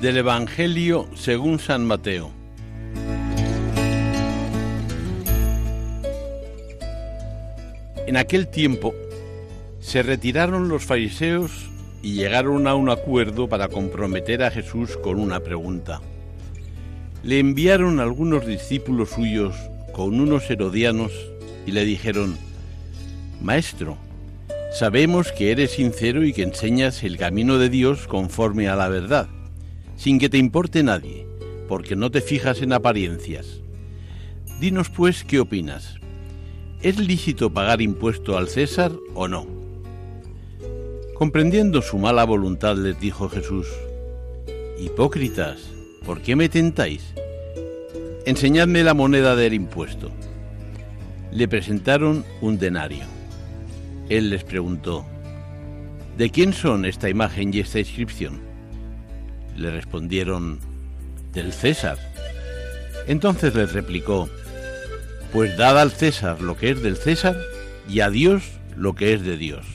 Del Evangelio según San Mateo. En aquel tiempo se retiraron los fariseos y llegaron a un acuerdo para comprometer a Jesús con una pregunta. Le enviaron algunos discípulos suyos con unos herodianos y le dijeron, Maestro, sabemos que eres sincero y que enseñas el camino de Dios conforme a la verdad sin que te importe nadie, porque no te fijas en apariencias. Dinos pues qué opinas. ¿Es lícito pagar impuesto al César o no? Comprendiendo su mala voluntad les dijo Jesús, Hipócritas, ¿por qué me tentáis? Enseñadme la moneda del impuesto. Le presentaron un denario. Él les preguntó, ¿de quién son esta imagen y esta inscripción? Le respondieron, del César. Entonces les replicó, pues dad al César lo que es del César y a Dios lo que es de Dios.